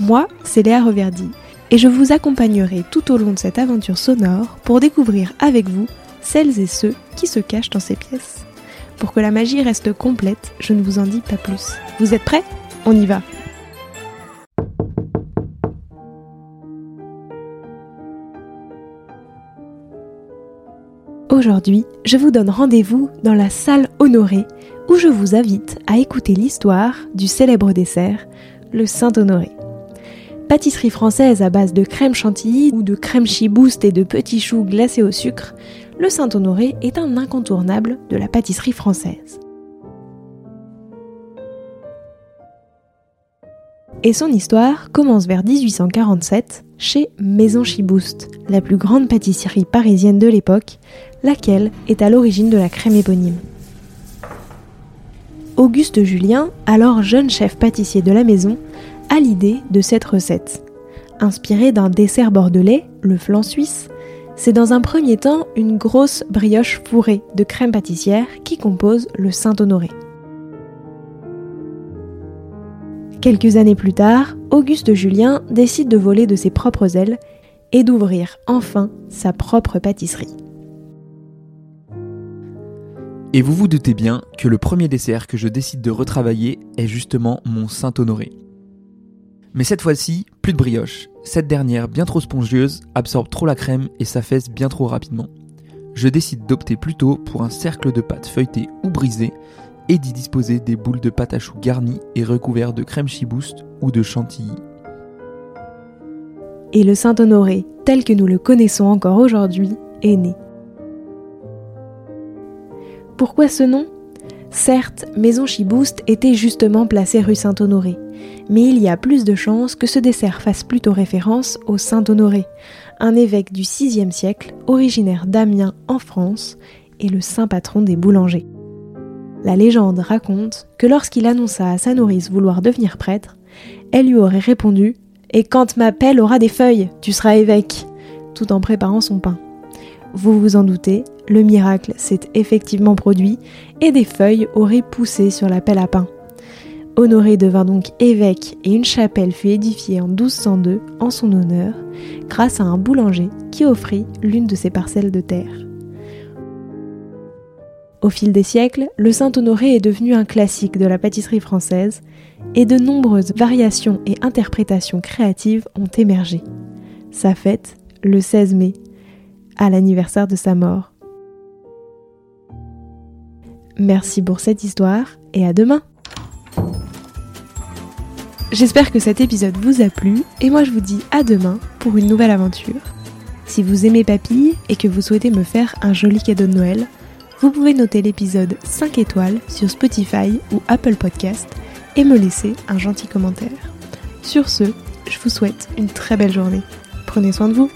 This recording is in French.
Moi, c'est Léa Reverdy, et je vous accompagnerai tout au long de cette aventure sonore pour découvrir avec vous celles et ceux qui se cachent dans ces pièces. Pour que la magie reste complète, je ne vous en dis pas plus. Vous êtes prêts? On y va Aujourd'hui, je vous donne rendez-vous dans la salle honorée où je vous invite à écouter l'histoire du célèbre dessert, le Saint-Honoré pâtisserie française à base de crème chantilly ou de crème chibouste et de petits choux glacés au sucre, le Saint-Honoré est un incontournable de la pâtisserie française. Et son histoire commence vers 1847 chez Maison Chibouste, la plus grande pâtisserie parisienne de l'époque, laquelle est à l'origine de la crème éponyme. Auguste Julien, alors jeune chef pâtissier de la maison, à l'idée de cette recette. Inspirée d'un dessert bordelais, le flan suisse, c'est dans un premier temps une grosse brioche fourrée de crème pâtissière qui compose le Saint-Honoré. Quelques années plus tard, Auguste Julien décide de voler de ses propres ailes et d'ouvrir enfin sa propre pâtisserie. Et vous vous doutez bien que le premier dessert que je décide de retravailler est justement mon Saint-Honoré. Mais cette fois-ci, plus de brioche. Cette dernière, bien trop spongieuse, absorbe trop la crème et s'affaisse bien trop rapidement. Je décide d'opter plutôt pour un cercle de pâte feuilletée ou brisée et d'y disposer des boules de pâte à choux garnies et recouvertes de crème chibouste ou de chantilly. Et le Saint-Honoré, tel que nous le connaissons encore aujourd'hui, est né. Pourquoi ce nom? Certes, Maison Chibouste était justement placée rue Saint-Honoré, mais il y a plus de chances que ce dessert fasse plutôt référence au Saint-Honoré, un évêque du VIe siècle, originaire d'Amiens en France, et le saint patron des boulangers. La légende raconte que lorsqu'il annonça à sa nourrice vouloir devenir prêtre, elle lui aurait répondu Et quand ma pelle aura des feuilles, tu seras évêque, tout en préparant son pain. Vous vous en doutez, le miracle s'est effectivement produit et des feuilles auraient poussé sur la pelle à pain. Honoré devint donc évêque et une chapelle fut édifiée en 1202 en son honneur grâce à un boulanger qui offrit l'une de ses parcelles de terre. Au fil des siècles, le Saint-Honoré est devenu un classique de la pâtisserie française et de nombreuses variations et interprétations créatives ont émergé. Sa fête, le 16 mai, à l'anniversaire de sa mort. Merci pour cette histoire et à demain J'espère que cet épisode vous a plu et moi je vous dis à demain pour une nouvelle aventure. Si vous aimez Papille et que vous souhaitez me faire un joli cadeau de Noël, vous pouvez noter l'épisode 5 étoiles sur Spotify ou Apple Podcast et me laisser un gentil commentaire. Sur ce, je vous souhaite une très belle journée. Prenez soin de vous.